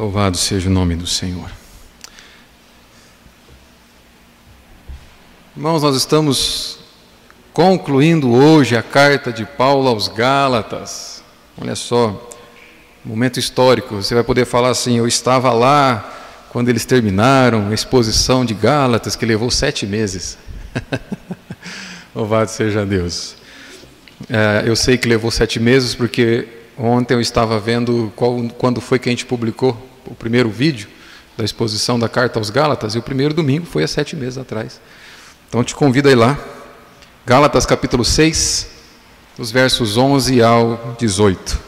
Louvado seja o nome do Senhor. Irmãos, nós estamos concluindo hoje a carta de Paulo aos Gálatas. Olha só, momento histórico. Você vai poder falar assim: Eu estava lá quando eles terminaram a exposição de Gálatas, que levou sete meses. Louvado seja Deus. É, eu sei que levou sete meses porque ontem eu estava vendo qual, quando foi que a gente publicou o primeiro vídeo da exposição da carta aos Gálatas, e o primeiro domingo foi há sete meses atrás. Então te convido a ir lá. Gálatas capítulo 6, os versos 11 ao 18.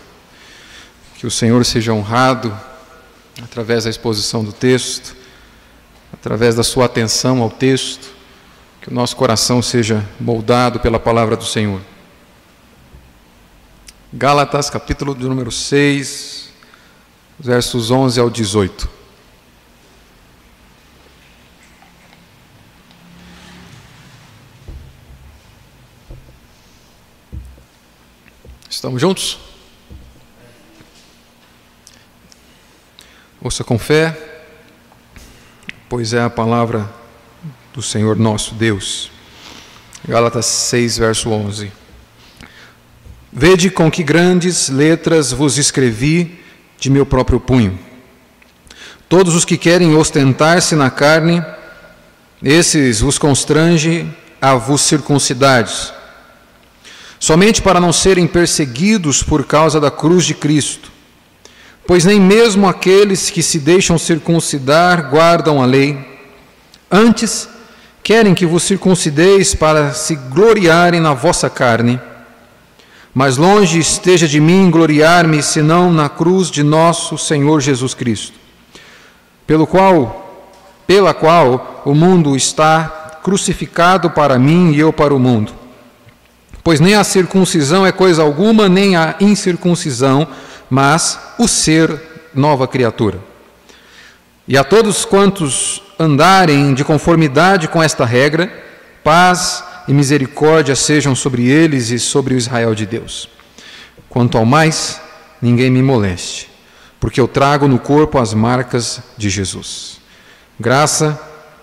Que o Senhor seja honrado através da exposição do texto, através da sua atenção ao texto, que o nosso coração seja moldado pela palavra do Senhor. Gálatas, capítulo número 6, versos 11 ao 18. Estamos juntos? Ouça com fé, pois é a palavra do Senhor nosso Deus. Gálatas 6, verso 11. Vede com que grandes letras vos escrevi de meu próprio punho. Todos os que querem ostentar-se na carne, esses vos constrange a vos circuncidades, somente para não serem perseguidos por causa da cruz de Cristo. Pois nem mesmo aqueles que se deixam circuncidar guardam a lei, antes querem que vos circuncideis para se gloriarem na vossa carne mas longe esteja de mim gloriar-me senão na cruz de nosso Senhor Jesus Cristo, pelo qual, pela qual o mundo está crucificado para mim e eu para o mundo. Pois nem a circuncisão é coisa alguma, nem a incircuncisão, mas o ser nova criatura. E a todos quantos andarem de conformidade com esta regra, paz e misericórdia sejam sobre eles e sobre o Israel de Deus. Quanto ao mais, ninguém me moleste, porque eu trago no corpo as marcas de Jesus. Graça,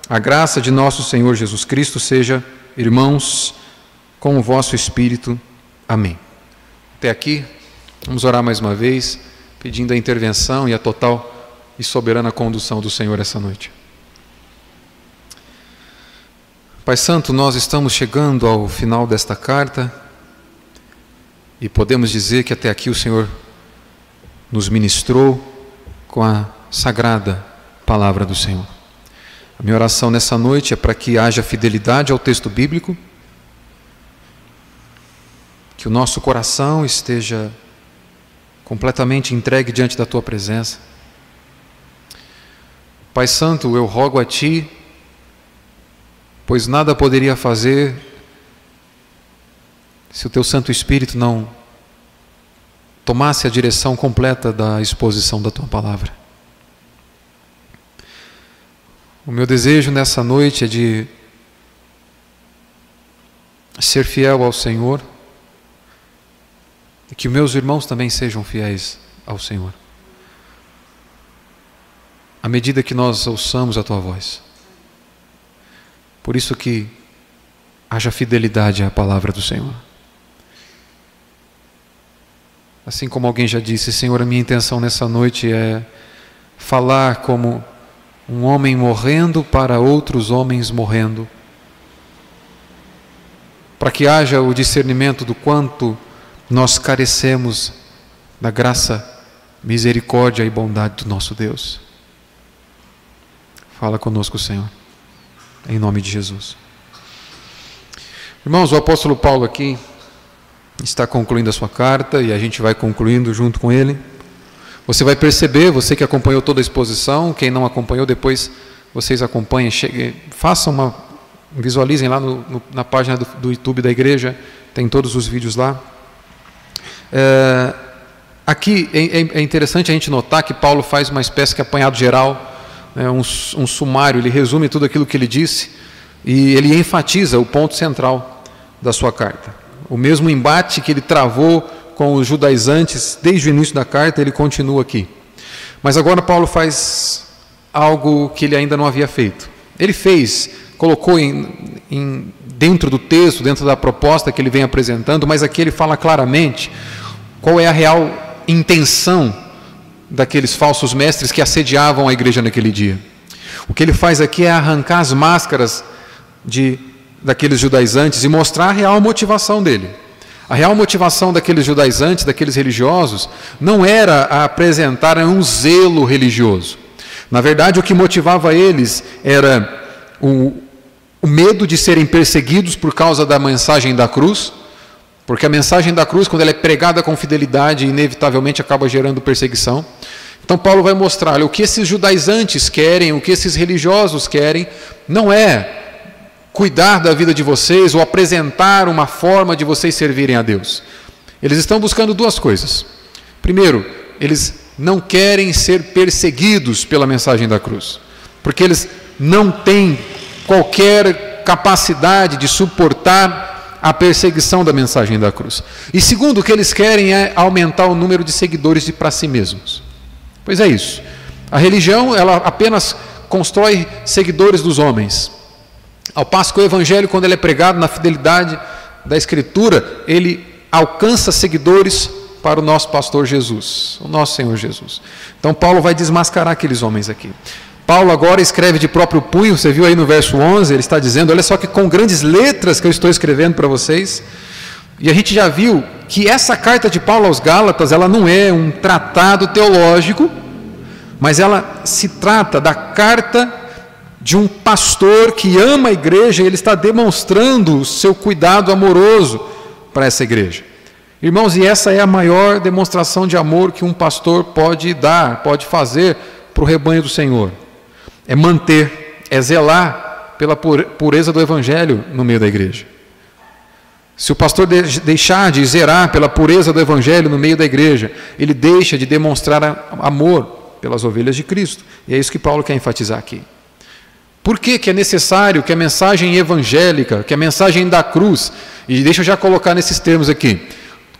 a graça de nosso Senhor Jesus Cristo seja, irmãos, com o vosso espírito. Amém. Até aqui, vamos orar mais uma vez, pedindo a intervenção e a total e soberana condução do Senhor essa noite. Pai Santo, nós estamos chegando ao final desta carta e podemos dizer que até aqui o Senhor nos ministrou com a sagrada palavra do Senhor. A minha oração nessa noite é para que haja fidelidade ao texto bíblico, que o nosso coração esteja completamente entregue diante da tua presença. Pai Santo, eu rogo a Ti pois nada poderia fazer se o teu Santo Espírito não tomasse a direção completa da exposição da tua palavra. O meu desejo nessa noite é de ser fiel ao Senhor e que meus irmãos também sejam fiéis ao Senhor. À medida que nós ouçamos a tua voz. Por isso que haja fidelidade à palavra do Senhor. Assim como alguém já disse, Senhor, a minha intenção nessa noite é falar como um homem morrendo para outros homens morrendo, para que haja o discernimento do quanto nós carecemos da graça, misericórdia e bondade do nosso Deus. Fala conosco, Senhor em nome de Jesus. Irmãos, o apóstolo Paulo aqui está concluindo a sua carta e a gente vai concluindo junto com ele. Você vai perceber, você que acompanhou toda a exposição, quem não acompanhou, depois vocês acompanhem, cheguem, façam uma, visualizem lá no, no, na página do, do, YouTube da igreja, tem todos os vídeos lá. É, aqui é, é, é interessante a gente notar que Paulo faz uma espécie de apanhado geral é um, um sumário, ele resume tudo aquilo que ele disse e ele enfatiza o ponto central da sua carta. O mesmo embate que ele travou com os judaizantes desde o início da carta, ele continua aqui. Mas agora Paulo faz algo que ele ainda não havia feito. Ele fez, colocou em, em, dentro do texto, dentro da proposta que ele vem apresentando, mas aqui ele fala claramente qual é a real intenção daqueles falsos mestres que assediavam a igreja naquele dia. O que ele faz aqui é arrancar as máscaras de daqueles judaizantes e mostrar a real motivação dele. A real motivação daqueles judaizantes, daqueles religiosos, não era apresentar um zelo religioso. Na verdade, o que motivava eles era o, o medo de serem perseguidos por causa da mensagem da cruz, porque a mensagem da cruz, quando ela é pregada com fidelidade, inevitavelmente acaba gerando perseguição. Então, Paulo vai mostrar olha, o que esses judaizantes querem, o que esses religiosos querem, não é cuidar da vida de vocês ou apresentar uma forma de vocês servirem a Deus. Eles estão buscando duas coisas. Primeiro, eles não querem ser perseguidos pela mensagem da cruz, porque eles não têm qualquer capacidade de suportar a perseguição da mensagem da cruz. E segundo, o que eles querem é aumentar o número de seguidores para si mesmos. Pois é isso. A religião, ela apenas constrói seguidores dos homens. Ao passo que o evangelho, quando ele é pregado na fidelidade da escritura, ele alcança seguidores para o nosso pastor Jesus, o nosso Senhor Jesus. Então Paulo vai desmascarar aqueles homens aqui. Paulo agora escreve de próprio punho, você viu aí no verso 11, ele está dizendo: Olha só que com grandes letras que eu estou escrevendo para vocês. E a gente já viu que essa carta de Paulo aos Gálatas, ela não é um tratado teológico, mas ela se trata da carta de um pastor que ama a igreja e ele está demonstrando o seu cuidado amoroso para essa igreja. Irmãos, e essa é a maior demonstração de amor que um pastor pode dar, pode fazer para o rebanho do Senhor. É manter, é zelar pela pureza do evangelho no meio da igreja. Se o pastor deixar de zerar pela pureza do evangelho no meio da igreja, ele deixa de demonstrar amor pelas ovelhas de Cristo. E é isso que Paulo quer enfatizar aqui. Por que, que é necessário que a mensagem evangélica, que a mensagem da cruz, e deixa eu já colocar nesses termos aqui,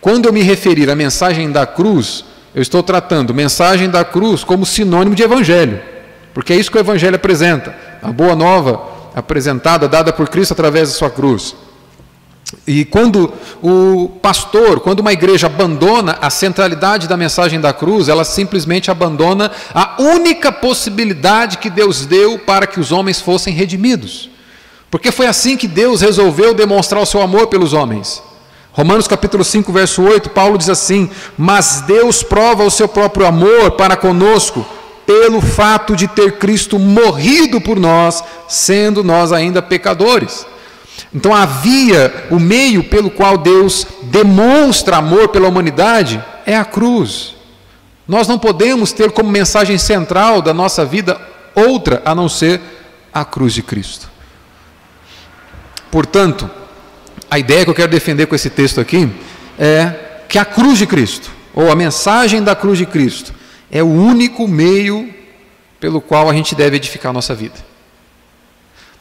quando eu me referir à mensagem da cruz, eu estou tratando mensagem da cruz como sinônimo de evangelho, porque é isso que o evangelho apresenta, a boa nova apresentada, dada por Cristo através da sua cruz. E quando o pastor, quando uma igreja abandona a centralidade da mensagem da cruz, ela simplesmente abandona a única possibilidade que Deus deu para que os homens fossem redimidos. Porque foi assim que Deus resolveu demonstrar o seu amor pelos homens. Romanos capítulo 5, verso 8, Paulo diz assim: Mas Deus prova o seu próprio amor para conosco, pelo fato de ter Cristo morrido por nós, sendo nós ainda pecadores. Então havia o meio pelo qual Deus demonstra amor pela humanidade é a cruz. Nós não podemos ter como mensagem central da nossa vida outra a não ser a cruz de Cristo. Portanto, a ideia que eu quero defender com esse texto aqui é que a cruz de Cristo, ou a mensagem da cruz de Cristo, é o único meio pelo qual a gente deve edificar a nossa vida.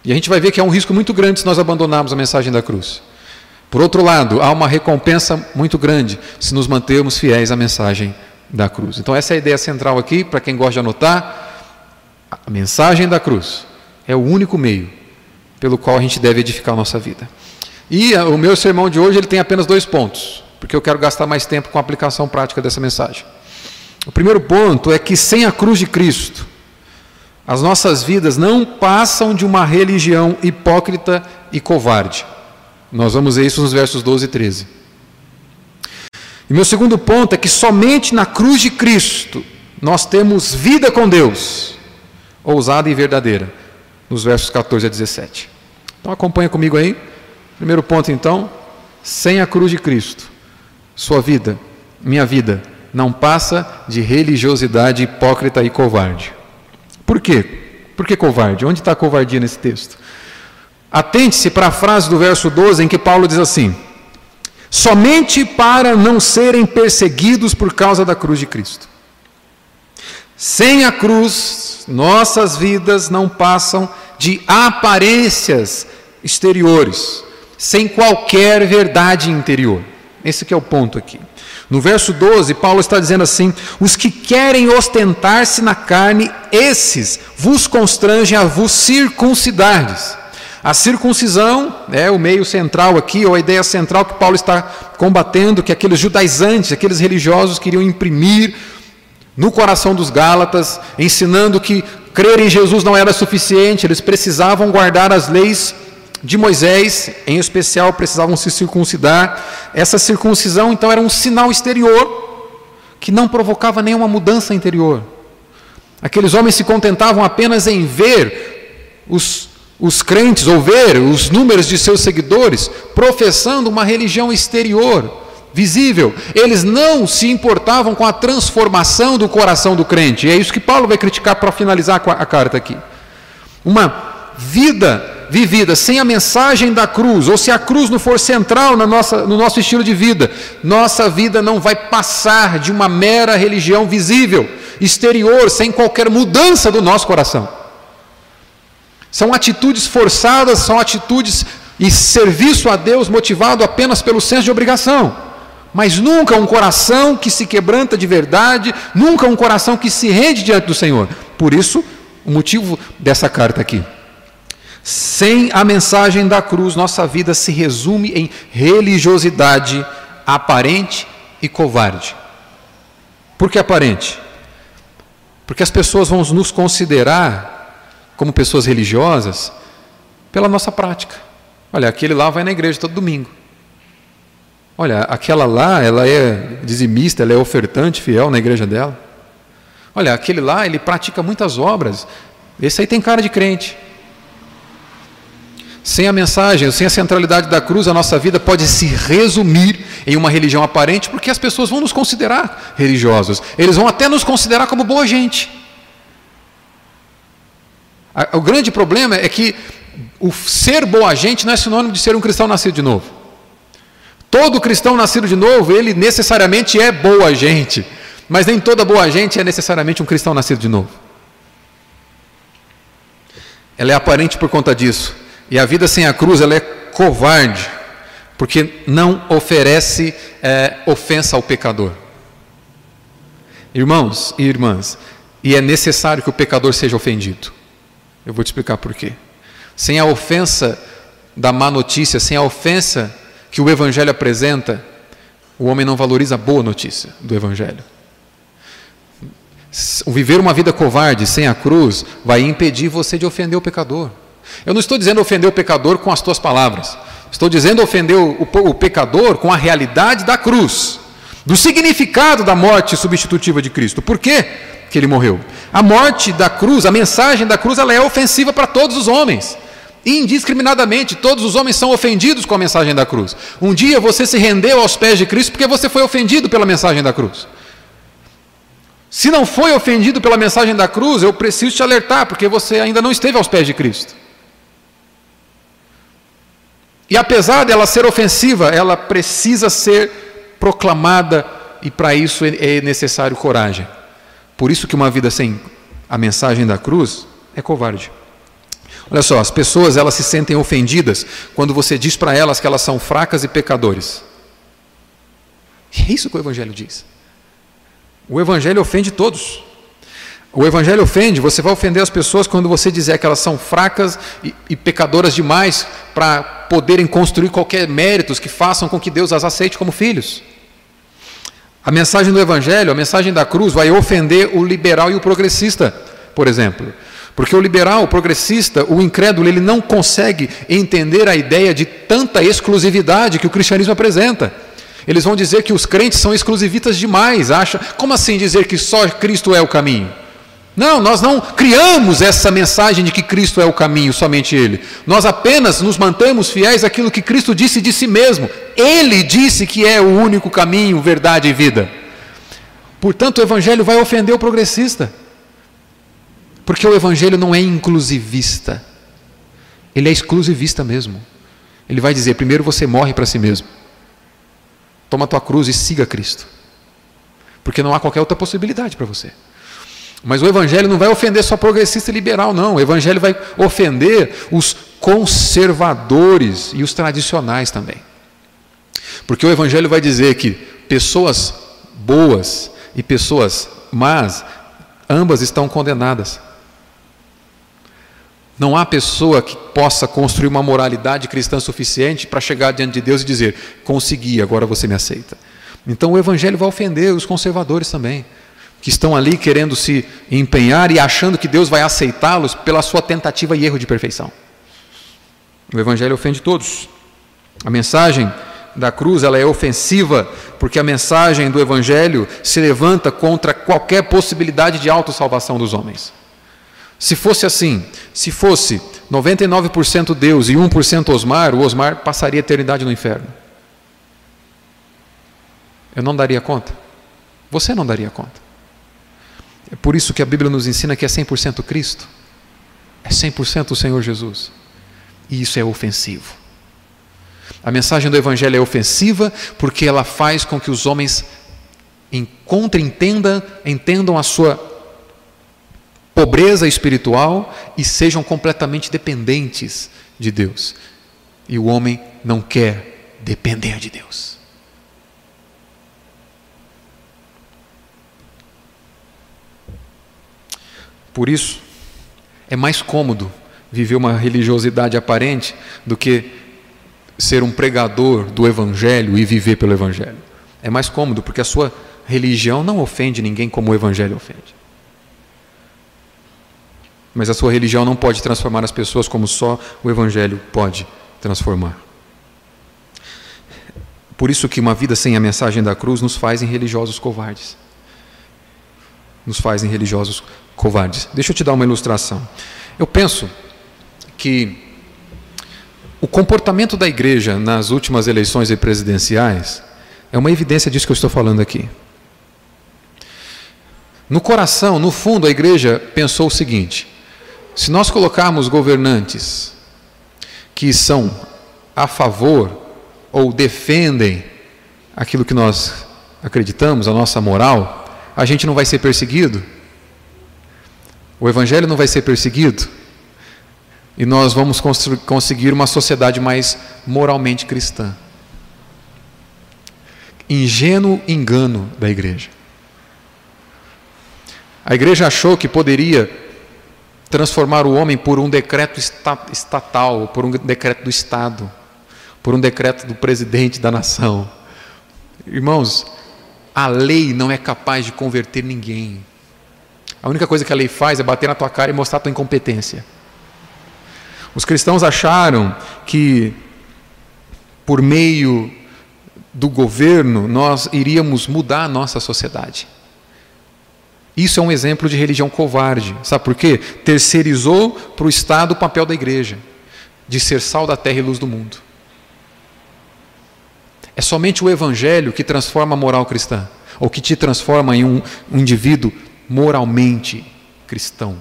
E a gente vai ver que é um risco muito grande se nós abandonarmos a mensagem da cruz. Por outro lado, há uma recompensa muito grande se nos mantermos fiéis à mensagem da cruz. Então, essa é a ideia central aqui, para quem gosta de anotar. A mensagem da cruz é o único meio pelo qual a gente deve edificar a nossa vida. E o meu sermão de hoje ele tem apenas dois pontos, porque eu quero gastar mais tempo com a aplicação prática dessa mensagem. O primeiro ponto é que sem a cruz de Cristo, as nossas vidas não passam de uma religião hipócrita e covarde. Nós vamos ver isso nos versos 12 e 13. E meu segundo ponto é que somente na cruz de Cristo nós temos vida com Deus, ousada e verdadeira, nos versos 14 a 17. Então acompanha comigo aí. Primeiro ponto então, sem a cruz de Cristo, sua vida, minha vida, não passa de religiosidade hipócrita e covarde. Por quê? Por que covarde? Onde está a covardia nesse texto? Atente-se para a frase do verso 12 em que Paulo diz assim: somente para não serem perseguidos por causa da cruz de Cristo. Sem a cruz, nossas vidas não passam de aparências exteriores, sem qualquer verdade interior. Esse é o ponto aqui. No verso 12, Paulo está dizendo assim: Os que querem ostentar-se na carne, esses vos constrangem a vos circuncidardes. A circuncisão é o meio central aqui, ou a ideia central que Paulo está combatendo, que aqueles judaizantes, aqueles religiosos queriam imprimir no coração dos Gálatas, ensinando que crer em Jesus não era suficiente, eles precisavam guardar as leis de Moisés, em especial, precisavam se circuncidar. Essa circuncisão, então, era um sinal exterior que não provocava nenhuma mudança interior. Aqueles homens se contentavam apenas em ver os, os crentes, ou ver os números de seus seguidores, professando uma religião exterior, visível. Eles não se importavam com a transformação do coração do crente. E é isso que Paulo vai criticar para finalizar a carta aqui. Uma vida vivida sem a mensagem da cruz, ou se a cruz não for central na nossa, no nosso estilo de vida, nossa vida não vai passar de uma mera religião visível, exterior, sem qualquer mudança do nosso coração. São atitudes forçadas, são atitudes e serviço a Deus motivado apenas pelo senso de obrigação, mas nunca um coração que se quebranta de verdade, nunca um coração que se rende diante do Senhor. Por isso, o motivo dessa carta aqui. Sem a mensagem da cruz, nossa vida se resume em religiosidade aparente e covarde. Por que aparente? Porque as pessoas vão nos considerar como pessoas religiosas pela nossa prática. Olha, aquele lá vai na igreja todo domingo. Olha, aquela lá, ela é dizimista, ela é ofertante fiel na igreja dela. Olha, aquele lá, ele pratica muitas obras. Esse aí tem cara de crente. Sem a mensagem, sem a centralidade da cruz, a nossa vida pode se resumir em uma religião aparente, porque as pessoas vão nos considerar religiosos. Eles vão até nos considerar como boa gente. O grande problema é que o ser boa gente não é sinônimo de ser um cristão nascido de novo. Todo cristão nascido de novo, ele necessariamente é boa gente, mas nem toda boa gente é necessariamente um cristão nascido de novo. Ela é aparente por conta disso. E a vida sem a cruz ela é covarde, porque não oferece é, ofensa ao pecador. Irmãos e irmãs, e é necessário que o pecador seja ofendido. Eu vou te explicar por quê. Sem a ofensa da má notícia, sem a ofensa que o Evangelho apresenta, o homem não valoriza a boa notícia do Evangelho. Viver uma vida covarde sem a cruz vai impedir você de ofender o pecador. Eu não estou dizendo ofender o pecador com as tuas palavras. Estou dizendo ofender o, o, o pecador com a realidade da cruz, do significado da morte substitutiva de Cristo. Por quê que ele morreu? A morte da cruz, a mensagem da cruz, ela é ofensiva para todos os homens. Indiscriminadamente, todos os homens são ofendidos com a mensagem da cruz. Um dia você se rendeu aos pés de Cristo porque você foi ofendido pela mensagem da cruz. Se não foi ofendido pela mensagem da cruz, eu preciso te alertar, porque você ainda não esteve aos pés de Cristo. E apesar dela ser ofensiva, ela precisa ser proclamada e para isso é, é necessário coragem. Por isso que uma vida sem a mensagem da cruz é covarde. Olha só, as pessoas elas se sentem ofendidas quando você diz para elas que elas são fracas e pecadores. É isso que o evangelho diz. O evangelho ofende todos. O Evangelho ofende, você vai ofender as pessoas quando você dizer que elas são fracas e, e pecadoras demais para poderem construir qualquer méritos que façam com que Deus as aceite como filhos. A mensagem do Evangelho, a mensagem da cruz, vai ofender o liberal e o progressista, por exemplo. Porque o liberal, o progressista, o incrédulo, ele não consegue entender a ideia de tanta exclusividade que o cristianismo apresenta. Eles vão dizer que os crentes são exclusivistas demais. Acha, como assim dizer que só Cristo é o caminho? Não, nós não criamos essa mensagem de que Cristo é o caminho, somente Ele. Nós apenas nos mantemos fiéis àquilo que Cristo disse de si mesmo. Ele disse que é o único caminho, verdade e vida. Portanto, o Evangelho vai ofender o progressista. Porque o Evangelho não é inclusivista. Ele é exclusivista mesmo. Ele vai dizer: primeiro você morre para si mesmo. Toma tua cruz e siga Cristo. Porque não há qualquer outra possibilidade para você. Mas o Evangelho não vai ofender só progressista e liberal, não. O Evangelho vai ofender os conservadores e os tradicionais também. Porque o Evangelho vai dizer que pessoas boas e pessoas más, ambas estão condenadas. Não há pessoa que possa construir uma moralidade cristã suficiente para chegar diante de Deus e dizer: consegui, agora você me aceita. Então o Evangelho vai ofender os conservadores também, que estão ali querendo se empenhar e achando que Deus vai aceitá-los pela sua tentativa e erro de perfeição. O Evangelho ofende todos. A mensagem da cruz ela é ofensiva porque a mensagem do Evangelho se levanta contra qualquer possibilidade de autossalvação dos homens. Se fosse assim, se fosse 99% Deus e 1% Osmar, o Osmar passaria a eternidade no inferno. Eu não daria conta. Você não daria conta. É por isso que a Bíblia nos ensina que é 100% Cristo. É 100% o Senhor Jesus. E isso é ofensivo. A mensagem do Evangelho é ofensiva porque ela faz com que os homens encontrem, entendam, entendam a sua pobreza espiritual e sejam completamente dependentes de Deus. E o homem não quer depender de Deus. Por isso, é mais cômodo viver uma religiosidade aparente do que ser um pregador do Evangelho e viver pelo Evangelho. É mais cômodo, porque a sua religião não ofende ninguém como o Evangelho ofende. Mas a sua religião não pode transformar as pessoas como só o Evangelho pode transformar. Por isso que uma vida sem a mensagem da cruz nos faz em religiosos covardes. Nos faz em religiosos covardes. Deixa eu te dar uma ilustração. Eu penso que o comportamento da igreja nas últimas eleições presidenciais é uma evidência disso que eu estou falando aqui. No coração, no fundo, a igreja pensou o seguinte: se nós colocarmos governantes que são a favor ou defendem aquilo que nós acreditamos, a nossa moral, a gente não vai ser perseguido? O evangelho não vai ser perseguido? e nós vamos conseguir uma sociedade mais moralmente cristã. Ingênuo engano da igreja. A igreja achou que poderia transformar o homem por um decreto estatal, por um decreto do Estado, por um decreto do presidente da nação. Irmãos, a lei não é capaz de converter ninguém. A única coisa que a lei faz é bater na tua cara e mostrar a tua incompetência. Os cristãos acharam que, por meio do governo, nós iríamos mudar a nossa sociedade. Isso é um exemplo de religião covarde. Sabe por quê? Terceirizou para o Estado o papel da igreja, de ser sal da terra e luz do mundo. É somente o Evangelho que transforma a moral cristã, ou que te transforma em um indivíduo moralmente cristão.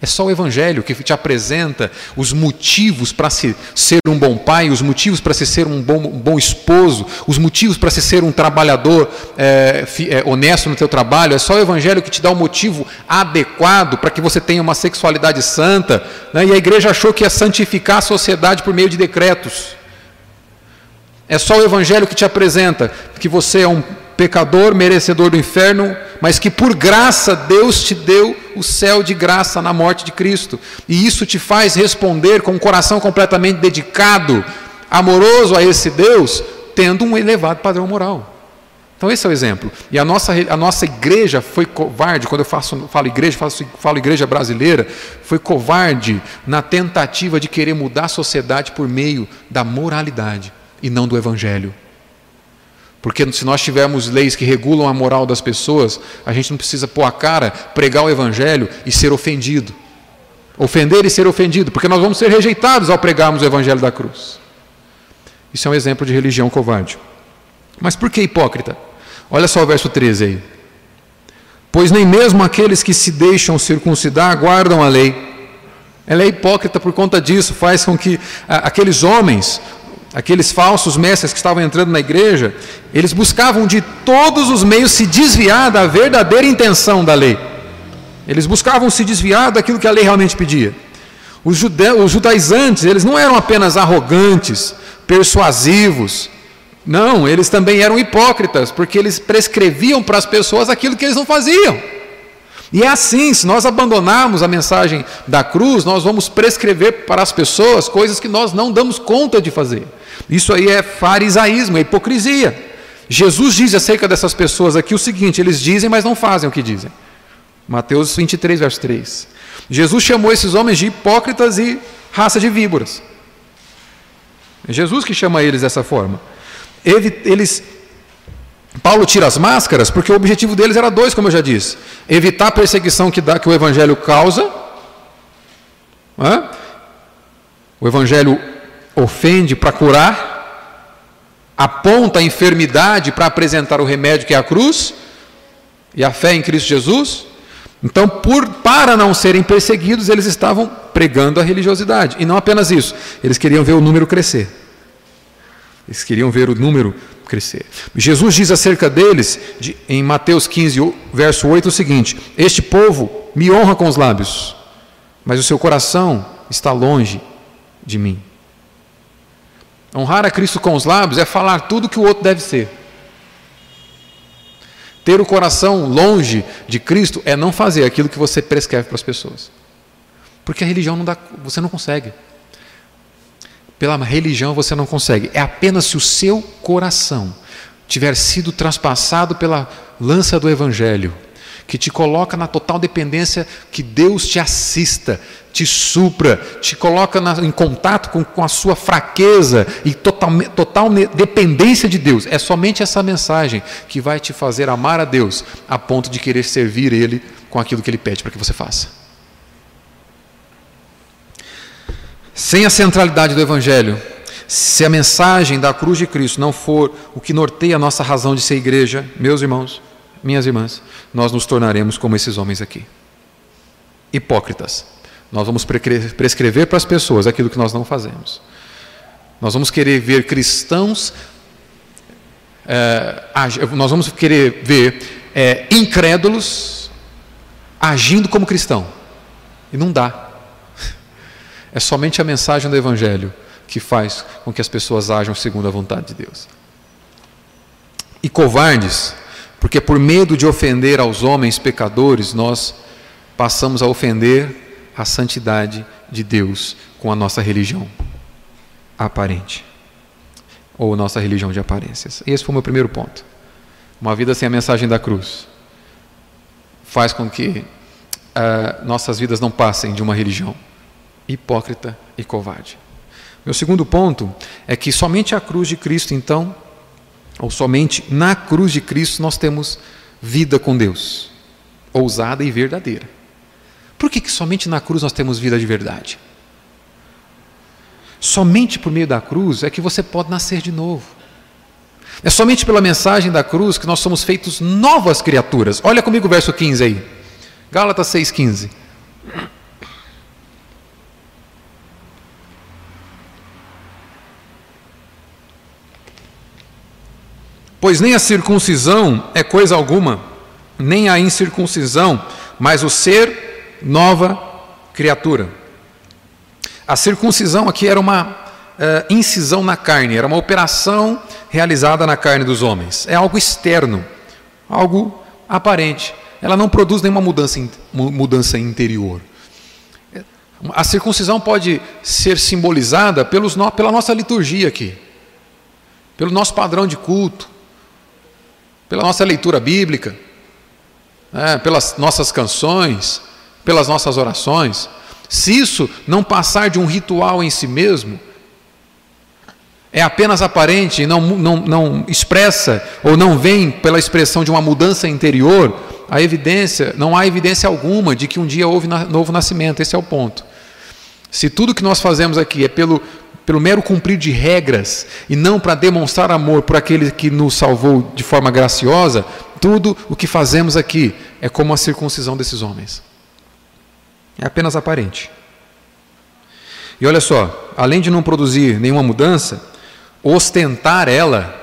É só o Evangelho que te apresenta os motivos para se, ser um bom pai, os motivos para se ser um bom, um bom esposo, os motivos para se ser um trabalhador é, é, honesto no teu trabalho. É só o Evangelho que te dá o motivo adequado para que você tenha uma sexualidade santa. Né? E a igreja achou que ia santificar a sociedade por meio de decretos. É só o Evangelho que te apresenta que você é um pecador, merecedor do inferno, mas que por graça Deus te deu o céu de graça na morte de Cristo. E isso te faz responder com um coração completamente dedicado, amoroso a esse Deus, tendo um elevado padrão moral. Então esse é o exemplo. E a nossa, a nossa igreja foi covarde, quando eu faço, falo igreja, faço, falo igreja brasileira, foi covarde na tentativa de querer mudar a sociedade por meio da moralidade e não do evangelho. Porque se nós tivermos leis que regulam a moral das pessoas, a gente não precisa pôr a cara, pregar o evangelho e ser ofendido. Ofender e ser ofendido, porque nós vamos ser rejeitados ao pregarmos o evangelho da cruz. Isso é um exemplo de religião covarde. Mas por que hipócrita? Olha só o verso 13 aí. Pois nem mesmo aqueles que se deixam circuncidar guardam a lei. Ela é hipócrita por conta disso, faz com que aqueles homens aqueles falsos mestres que estavam entrando na igreja, eles buscavam de todos os meios se desviar da verdadeira intenção da lei. Eles buscavam se desviar daquilo que a lei realmente pedia. Os, judeus, os judaizantes, eles não eram apenas arrogantes, persuasivos, Não, eles também eram hipócritas, porque eles prescreviam para as pessoas aquilo que eles não faziam. E é assim, se nós abandonarmos a mensagem da cruz, nós vamos prescrever para as pessoas coisas que nós não damos conta de fazer. Isso aí é farisaísmo, é hipocrisia. Jesus diz acerca dessas pessoas aqui o seguinte: eles dizem, mas não fazem o que dizem. Mateus 23, verso 3. Jesus chamou esses homens de hipócritas e raça de víboras. É Jesus que chama eles dessa forma. Eles, Paulo tira as máscaras porque o objetivo deles era dois, como eu já disse: evitar a perseguição que, dá, que o evangelho causa. O evangelho ofende para curar, aponta a enfermidade para apresentar o remédio que é a cruz e a fé em Cristo Jesus. Então, por, para não serem perseguidos, eles estavam pregando a religiosidade. E não apenas isso, eles queriam ver o número crescer. Eles queriam ver o número crescer. Jesus diz acerca deles, de, em Mateus 15, verso 8, o seguinte: Este povo me honra com os lábios, mas o seu coração está longe de mim. Honrar a Cristo com os lábios é falar tudo que o outro deve ser. Ter o coração longe de Cristo é não fazer aquilo que você prescreve para as pessoas. Porque a religião não dá, você não consegue. Pela religião você não consegue. É apenas se o seu coração tiver sido traspassado pela lança do evangelho, que te coloca na total dependência, que Deus te assista, te supra, te coloca na, em contato com, com, a sua fraqueza e total, total dependência de Deus. É somente essa mensagem que vai te fazer amar a Deus a ponto de querer servir Ele com aquilo que Ele pede para que você faça. Sem a centralidade do Evangelho, se a mensagem da cruz de Cristo não for o que norteia a nossa razão de ser igreja, meus irmãos, minhas irmãs, nós nos tornaremos como esses homens aqui hipócritas. Nós vamos prescrever para as pessoas aquilo que nós não fazemos. Nós vamos querer ver cristãos, é, nós vamos querer ver é, incrédulos agindo como cristão. E não dá. É somente a mensagem do Evangelho que faz com que as pessoas ajam segundo a vontade de Deus. E covardes porque por medo de ofender aos homens pecadores, nós passamos a ofender a santidade de Deus com a nossa religião aparente. Ou nossa religião de aparências. Esse foi o meu primeiro ponto. Uma vida sem a mensagem da cruz faz com que uh, nossas vidas não passem de uma religião hipócrita e covarde. Meu segundo ponto é que somente a cruz de Cristo, então, ou somente na cruz de Cristo nós temos vida com Deus, ousada e verdadeira. Por que, que somente na cruz nós temos vida de verdade? Somente por meio da cruz é que você pode nascer de novo. É somente pela mensagem da cruz que nós somos feitos novas criaturas. Olha comigo o verso 15 aí. Gálatas 6,15. Pois nem a circuncisão é coisa alguma, nem a incircuncisão, mas o ser nova criatura. A circuncisão aqui era uma uh, incisão na carne, era uma operação realizada na carne dos homens. É algo externo, algo aparente. Ela não produz nenhuma mudança, mudança interior. A circuncisão pode ser simbolizada pelos, pela nossa liturgia aqui, pelo nosso padrão de culto, pela nossa leitura bíblica, né, pelas nossas canções, pelas nossas orações. Se isso não passar de um ritual em si mesmo, é apenas aparente e não, não, não expressa ou não vem pela expressão de uma mudança interior, a evidência, não há evidência alguma de que um dia houve novo nascimento, esse é o ponto. Se tudo que nós fazemos aqui é pelo, pelo mero cumprir de regras e não para demonstrar amor por aquele que nos salvou de forma graciosa, tudo o que fazemos aqui é como a circuncisão desses homens. É apenas aparente. E olha só, além de não produzir nenhuma mudança, ostentar ela,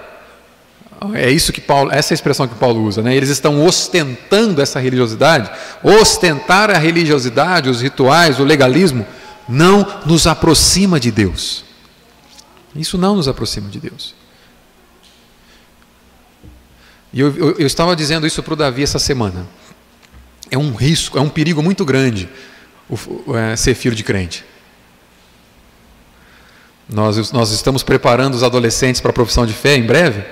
é isso que Paulo, essa é expressão que Paulo usa, né? Eles estão ostentando essa religiosidade, ostentar a religiosidade, os rituais, o legalismo, não nos aproxima de Deus. Isso não nos aproxima de Deus. E eu, eu, eu estava dizendo isso para o Davi essa semana. É um risco, é um perigo muito grande o, é, ser filho de crente. Nós, nós estamos preparando os adolescentes para a profissão de fé em breve.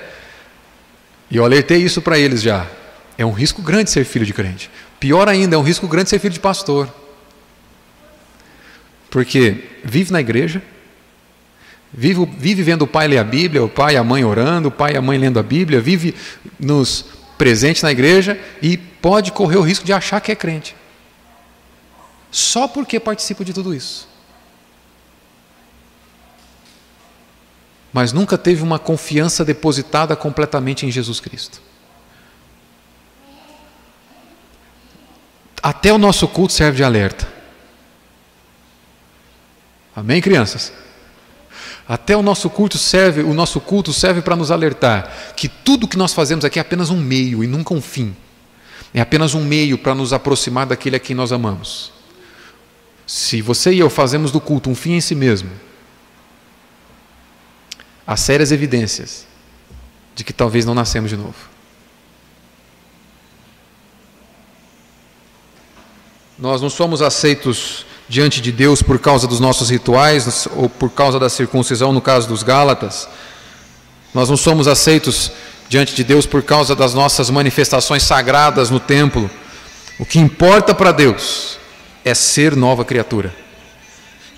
E eu alertei isso para eles já. É um risco grande ser filho de crente. Pior ainda, é um risco grande ser filho de pastor. Porque vive na igreja, vive, vive vendo o pai ler a Bíblia, o pai e a mãe orando, o pai e a mãe lendo a Bíblia, vive nos presente na igreja e pode correr o risco de achar que é crente. Só porque participa de tudo isso. Mas nunca teve uma confiança depositada completamente em Jesus Cristo. Até o nosso culto serve de alerta. Amém, crianças? Até o nosso culto serve, o nosso culto serve para nos alertar que tudo que nós fazemos aqui é apenas um meio e nunca um fim. É apenas um meio para nos aproximar daquele a quem nós amamos. Se você e eu fazemos do culto um fim em si mesmo, há sérias evidências de que talvez não nascemos de novo. Nós não somos aceitos diante de Deus por causa dos nossos rituais ou por causa da circuncisão, no caso dos Gálatas. Nós não somos aceitos diante de Deus por causa das nossas manifestações sagradas no templo. O que importa para Deus é ser nova criatura.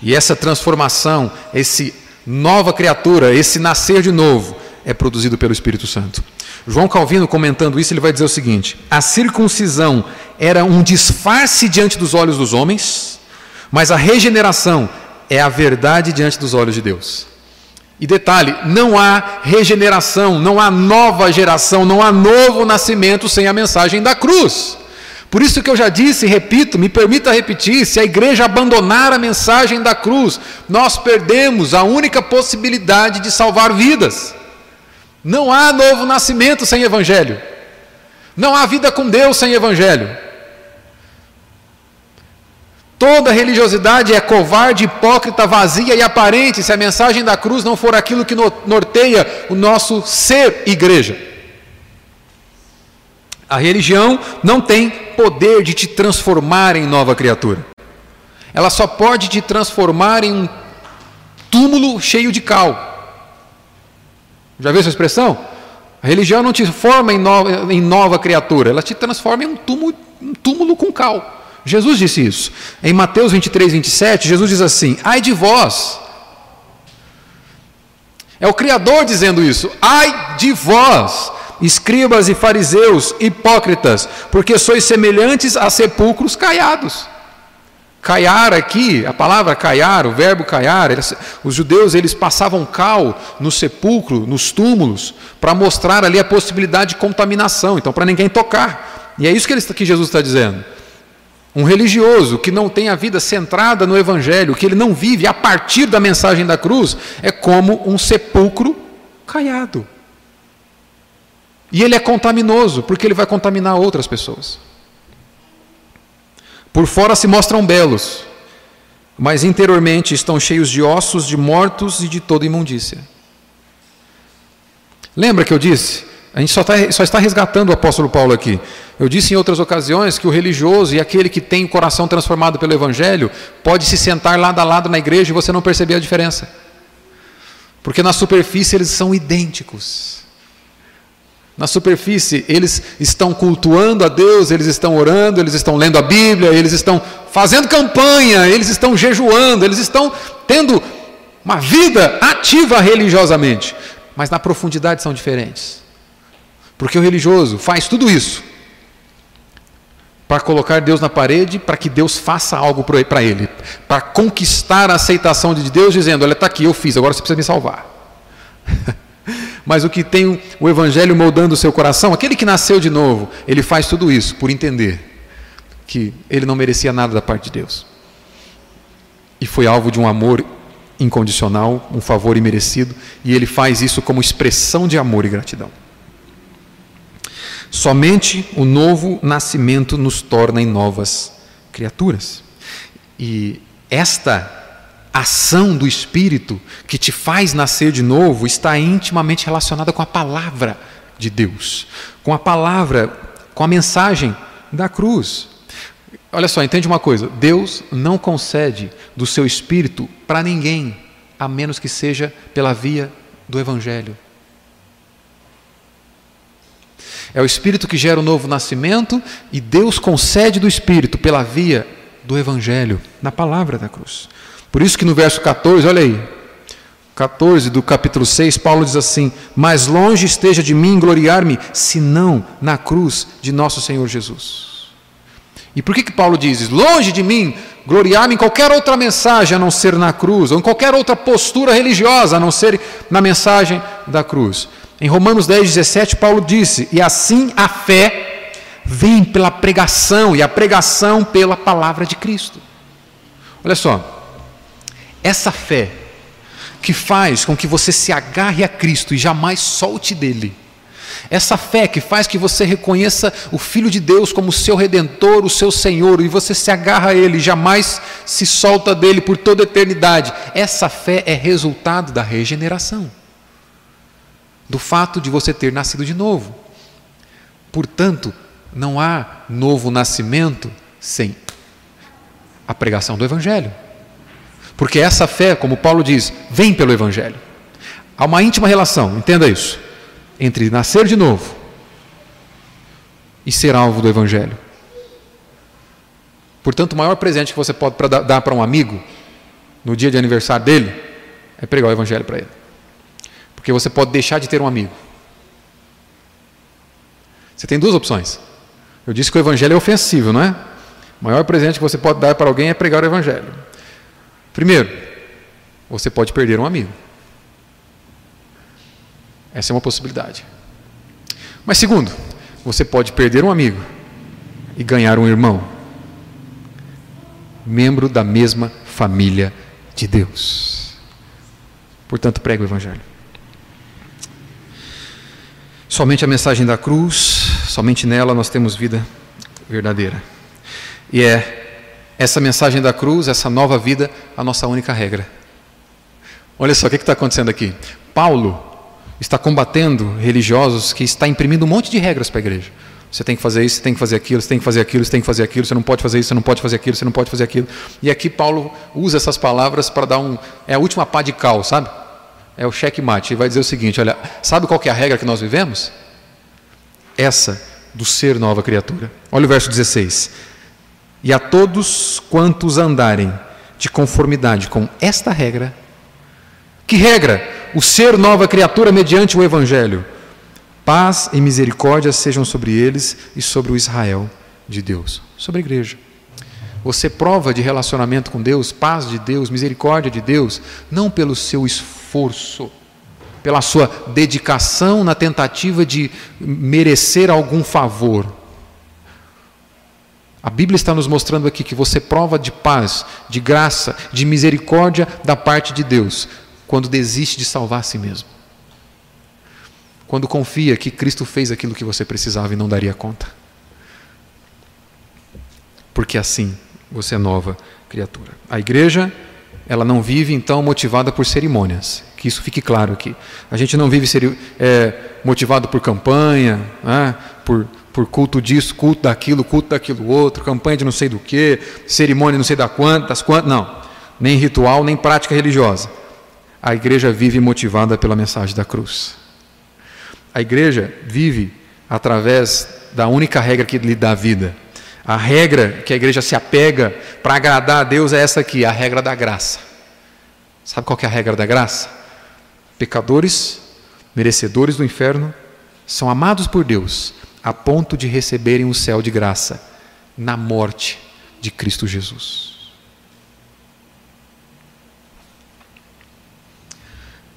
E essa transformação, esse nova criatura, esse nascer de novo, é produzido pelo Espírito Santo. João Calvino, comentando isso, ele vai dizer o seguinte: a circuncisão era um disfarce diante dos olhos dos homens, mas a regeneração é a verdade diante dos olhos de Deus. E detalhe: não há regeneração, não há nova geração, não há novo nascimento sem a mensagem da cruz. Por isso que eu já disse repito, me permita repetir: se a igreja abandonar a mensagem da cruz, nós perdemos a única possibilidade de salvar vidas. Não há novo nascimento sem evangelho. Não há vida com Deus sem evangelho. Toda religiosidade é covarde, hipócrita, vazia e aparente se a mensagem da cruz não for aquilo que norteia o nosso ser igreja. A religião não tem poder de te transformar em nova criatura. Ela só pode te transformar em um túmulo cheio de cal. Já viu essa expressão? A religião não te forma em nova, em nova criatura, ela te transforma em um túmulo, um túmulo com cal. Jesus disse isso. Em Mateus 23, 27, Jesus diz assim: Ai de vós. É o Criador dizendo isso. Ai de vós, escribas e fariseus, hipócritas, porque sois semelhantes a sepulcros caiados. Caiar aqui, a palavra caiar, o verbo caiar, eles, os judeus eles passavam cal no sepulcro, nos túmulos, para mostrar ali a possibilidade de contaminação, então para ninguém tocar. E é isso que, que Jesus está dizendo. Um religioso que não tem a vida centrada no Evangelho, que ele não vive a partir da mensagem da cruz, é como um sepulcro caiado. E ele é contaminoso, porque ele vai contaminar outras pessoas. Por fora se mostram belos, mas interiormente estão cheios de ossos de mortos e de toda imundícia. Lembra que eu disse a gente só, está só está resgatando o apóstolo Paulo aqui. Eu disse em outras ocasiões que o religioso e aquele que tem o coração transformado pelo Evangelho pode se sentar lado a lado na igreja e você não perceber a diferença. Porque na superfície eles são idênticos. Na superfície, eles estão cultuando a Deus, eles estão orando, eles estão lendo a Bíblia, eles estão fazendo campanha, eles estão jejuando, eles estão tendo uma vida ativa religiosamente, mas na profundidade são diferentes. Porque o religioso faz tudo isso para colocar Deus na parede, para que Deus faça algo para ele, para conquistar a aceitação de Deus, dizendo: Olha, está aqui, eu fiz, agora você precisa me salvar. Mas o que tem o Evangelho moldando o seu coração, aquele que nasceu de novo, ele faz tudo isso por entender que ele não merecia nada da parte de Deus. E foi alvo de um amor incondicional, um favor imerecido, e ele faz isso como expressão de amor e gratidão. Somente o novo nascimento nos torna em novas criaturas. E esta ação do Espírito que te faz nascer de novo está intimamente relacionada com a palavra de Deus, com a palavra, com a mensagem da cruz. Olha só, entende uma coisa: Deus não concede do seu espírito para ninguém, a menos que seja pela via do Evangelho. É o Espírito que gera o novo nascimento e Deus concede do Espírito pela via do Evangelho, na palavra da cruz. Por isso que no verso 14, olha aí, 14 do capítulo 6, Paulo diz assim: Mais longe esteja de mim gloriar-me, senão na cruz de nosso Senhor Jesus. E por que, que Paulo diz: Longe de mim gloriar-me em qualquer outra mensagem a não ser na cruz, ou em qualquer outra postura religiosa a não ser na mensagem da cruz? Em Romanos 10, 17, Paulo disse: E assim a fé vem pela pregação, e a pregação pela palavra de Cristo. Olha só, essa fé que faz com que você se agarre a Cristo e jamais solte dele essa fé que faz que você reconheça o Filho de Deus como seu redentor, o seu Senhor, e você se agarra a Ele, jamais se solta dele por toda a eternidade. Essa fé é resultado da regeneração, do fato de você ter nascido de novo. Portanto, não há novo nascimento sem a pregação do Evangelho. Porque essa fé, como Paulo diz, vem pelo Evangelho. Há uma íntima relação, entenda isso entre nascer de novo e ser alvo do Evangelho. Portanto, o maior presente que você pode dar para um amigo no dia de aniversário dele é pregar o Evangelho para ele. Porque você pode deixar de ter um amigo. Você tem duas opções. Eu disse que o Evangelho é ofensivo, não é? O maior presente que você pode dar para alguém é pregar o Evangelho. Primeiro, você pode perder um amigo. Essa é uma possibilidade. Mas segundo, você pode perder um amigo e ganhar um irmão, membro da mesma família de Deus. Portanto, prega o Evangelho. Somente a mensagem da cruz, somente nela nós temos vida verdadeira. E é essa mensagem da cruz, essa nova vida, a nossa única regra. Olha só o que está acontecendo aqui. Paulo está combatendo religiosos que está imprimindo um monte de regras para a igreja. Você tem que fazer isso, você tem que fazer aquilo, você tem que fazer aquilo, você tem que fazer aquilo, você não pode fazer isso, você não pode fazer aquilo, você não pode fazer aquilo. E aqui Paulo usa essas palavras para dar um. É a última pá de cal, sabe? É o checkmate. E vai dizer o seguinte: olha, sabe qual é a regra que nós vivemos? Essa do ser nova criatura. Olha o verso 16. E a todos quantos andarem de conformidade com esta regra, que regra? O ser nova criatura mediante o Evangelho. Paz e misericórdia sejam sobre eles e sobre o Israel de Deus, sobre a igreja. Você prova de relacionamento com Deus, paz de Deus, misericórdia de Deus, não pelo seu esforço, pela sua dedicação na tentativa de merecer algum favor. A Bíblia está nos mostrando aqui que você prova de paz, de graça, de misericórdia da parte de Deus, quando desiste de salvar a si mesmo. Quando confia que Cristo fez aquilo que você precisava e não daria conta. Porque assim você é nova criatura. A igreja, ela não vive então motivada por cerimônias. Que isso fique claro aqui. A gente não vive é, motivado por campanha, né, por, por culto disso, culto daquilo, culto daquilo outro, campanha de não sei do que, cerimônia não sei da quantas, quantas, não. Nem ritual, nem prática religiosa a igreja vive motivada pela mensagem da cruz. A igreja vive através da única regra que lhe dá vida. A regra que a igreja se apega para agradar a Deus é essa aqui, a regra da graça. Sabe qual é a regra da graça? Pecadores, merecedores do inferno, são amados por Deus a ponto de receberem o céu de graça na morte de Cristo Jesus.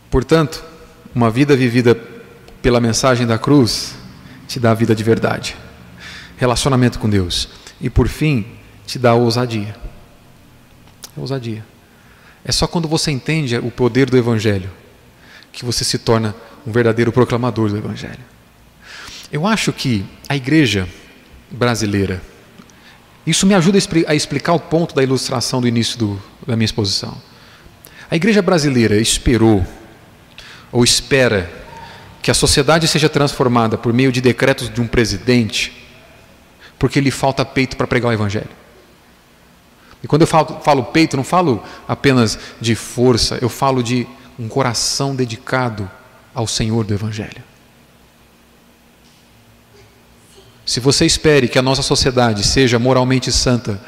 Portanto, uma vida vivida pela mensagem da cruz te dá vida de verdade, relacionamento com Deus e, por fim, te dá ousadia. Ousadia. É só quando você entende o poder do Evangelho que você se torna um verdadeiro proclamador do Evangelho. Eu acho que a igreja brasileira, isso me ajuda a explicar o ponto da ilustração do início do, da minha exposição. A igreja brasileira esperou ou espera que a sociedade seja transformada por meio de decretos de um presidente, porque lhe falta peito para pregar o Evangelho. E quando eu falo, falo peito, não falo apenas de força, eu falo de um coração dedicado ao Senhor do Evangelho. Se você espere que a nossa sociedade seja moralmente santa,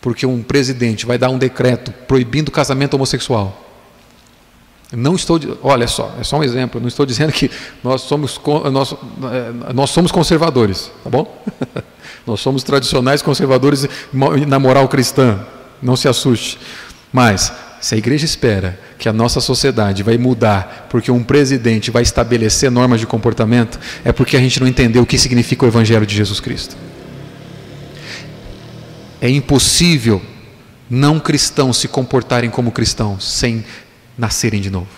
porque um presidente vai dar um decreto proibindo casamento homossexual, não estou, olha só, é só um exemplo. Não estou dizendo que nós somos nós, é, nós somos conservadores, tá bom? nós somos tradicionais conservadores na moral cristã. Não se assuste. Mas se a igreja espera que a nossa sociedade vai mudar porque um presidente vai estabelecer normas de comportamento, é porque a gente não entendeu o que significa o evangelho de Jesus Cristo. É impossível não cristãos se comportarem como cristãos sem nascerem de novo.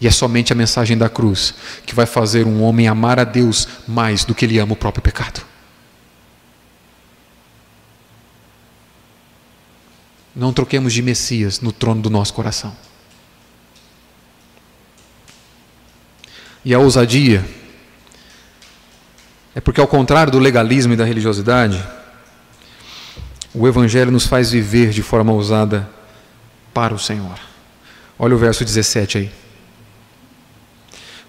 E é somente a mensagem da cruz que vai fazer um homem amar a Deus mais do que ele ama o próprio pecado. Não troquemos de Messias no trono do nosso coração. E a ousadia é porque, ao contrário do legalismo e da religiosidade, o Evangelho nos faz viver de forma ousada para o Senhor. Olha o verso 17 aí.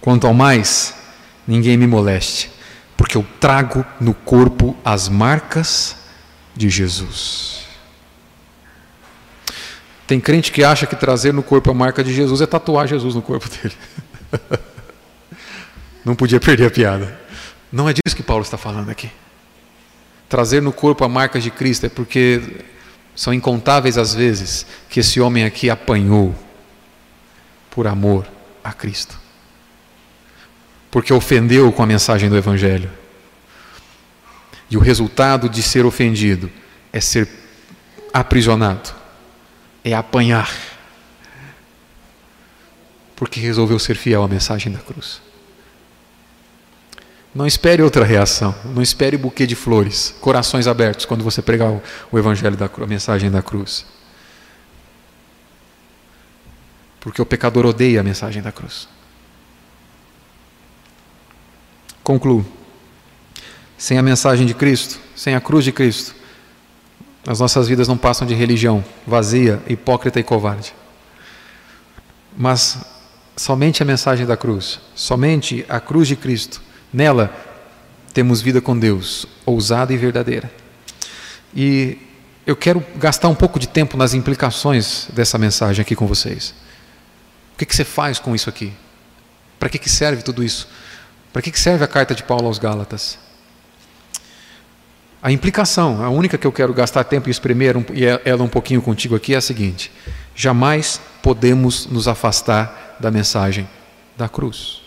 Quanto ao mais, ninguém me moleste, porque eu trago no corpo as marcas de Jesus. Tem crente que acha que trazer no corpo a marca de Jesus é tatuar Jesus no corpo dele. Não podia perder a piada. Não é disso que Paulo está falando aqui. Trazer no corpo a marca de Cristo é porque são incontáveis as vezes que esse homem aqui apanhou por amor a Cristo. Porque ofendeu com a mensagem do Evangelho. E o resultado de ser ofendido é ser aprisionado, é apanhar. Porque resolveu ser fiel à mensagem da cruz. Não espere outra reação. Não espere buquê de flores, corações abertos quando você pregar o, o evangelho da a mensagem da cruz. Porque o pecador odeia a mensagem da cruz. Concluo. Sem a mensagem de Cristo, sem a cruz de Cristo, as nossas vidas não passam de religião vazia, hipócrita e covarde. Mas somente a mensagem da cruz, somente a cruz de Cristo Nela temos vida com Deus, ousada e verdadeira. E eu quero gastar um pouco de tempo nas implicações dessa mensagem aqui com vocês. O que, que você faz com isso aqui? Para que, que serve tudo isso? Para que, que serve a carta de Paulo aos Gálatas? A implicação, a única que eu quero gastar tempo e espremer, e é, ela um pouquinho contigo aqui, é a seguinte: jamais podemos nos afastar da mensagem da cruz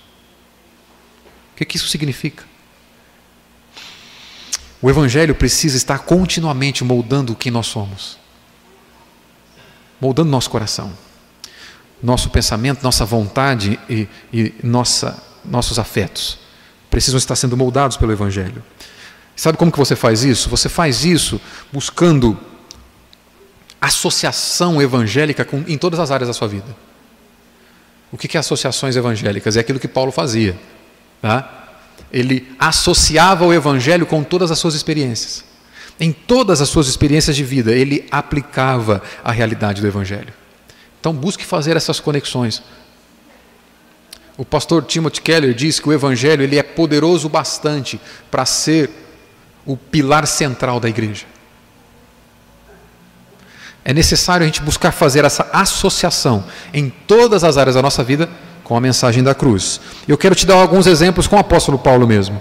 que, que isso significa? O Evangelho precisa estar continuamente moldando quem nós somos, moldando nosso coração, nosso pensamento, nossa vontade e, e nossa, nossos afetos. Precisam estar sendo moldados pelo Evangelho. Sabe como que você faz isso? Você faz isso buscando associação evangélica com, em todas as áreas da sua vida. O que é associações evangélicas? É aquilo que Paulo fazia. Tá? Ele associava o Evangelho com todas as suas experiências. Em todas as suas experiências de vida, ele aplicava a realidade do Evangelho. Então, busque fazer essas conexões. O pastor Timothy Keller diz que o Evangelho ele é poderoso bastante para ser o pilar central da igreja. É necessário a gente buscar fazer essa associação em todas as áreas da nossa vida com a mensagem da cruz. Eu quero te dar alguns exemplos com o apóstolo Paulo mesmo.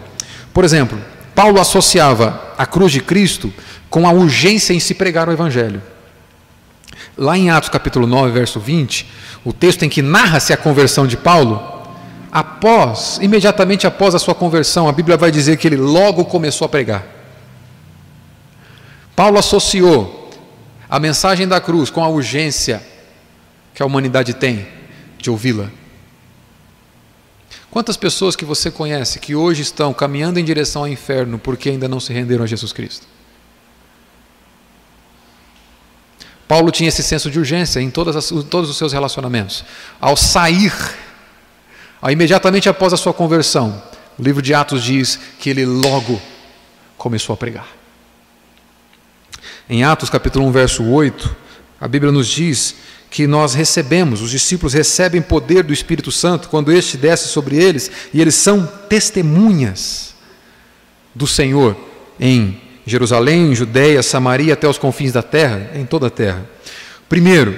Por exemplo, Paulo associava a cruz de Cristo com a urgência em se pregar o evangelho. Lá em Atos capítulo 9, verso 20, o texto em que narra-se a conversão de Paulo, após, imediatamente após a sua conversão, a Bíblia vai dizer que ele logo começou a pregar. Paulo associou a mensagem da cruz com a urgência que a humanidade tem de ouvi-la. Quantas pessoas que você conhece que hoje estão caminhando em direção ao inferno porque ainda não se renderam a Jesus Cristo? Paulo tinha esse senso de urgência em, as, todos os seus relacionamentos. Ao sair, Aí, imediatamente após a sua conversão, o livro de Atos diz que ele logo começou a pregar. Em Atos capítulo 1, verso 8, a Bíblia nos diz que nós recebemos, os discípulos recebem poder do Espírito Santo quando este desce sobre eles, e eles são testemunhas do Senhor em Jerusalém, Judéia, Samaria, até os confins da terra, em toda a terra. Primeiro,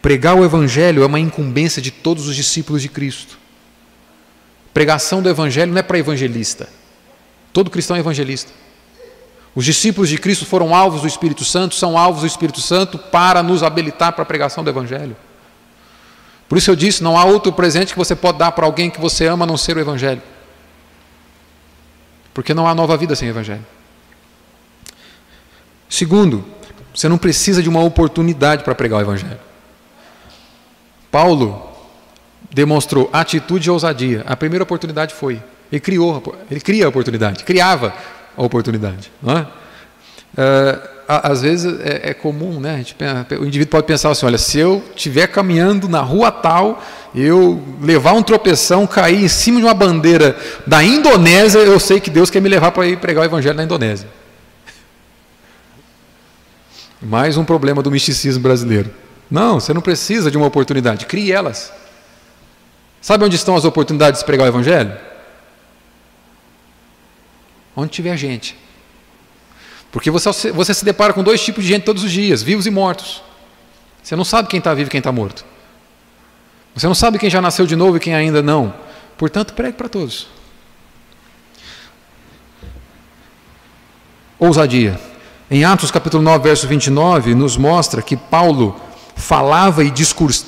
pregar o Evangelho é uma incumbência de todos os discípulos de Cristo. Pregação do Evangelho não é para evangelista. Todo cristão é evangelista. Os discípulos de Cristo foram alvos do Espírito Santo, são alvos do Espírito Santo para nos habilitar para a pregação do Evangelho. Por isso eu disse: não há outro presente que você pode dar para alguém que você ama a não ser o Evangelho. Porque não há nova vida sem Evangelho. Segundo, você não precisa de uma oportunidade para pregar o Evangelho. Paulo demonstrou atitude e ousadia. A primeira oportunidade foi. Ele criou, ele cria a oportunidade, criava a oportunidade. Não é? Uh, às vezes é, é, comum, né? Gente, o indivíduo pode pensar assim: olha, se eu estiver caminhando na rua tal, eu levar um tropeção, cair em cima de uma bandeira da Indonésia, eu sei que Deus quer me levar para ir pregar o evangelho na Indonésia. Mais um problema do misticismo brasileiro. Não, você não precisa de uma oportunidade, crie elas. Sabe onde estão as oportunidades de pregar o evangelho? Onde tiver gente. Porque você, você se depara com dois tipos de gente todos os dias, vivos e mortos. Você não sabe quem está vivo e quem está morto. Você não sabe quem já nasceu de novo e quem ainda não. Portanto, pregue para todos. Ousadia. Em Atos capítulo 9, verso 29, nos mostra que Paulo falava e,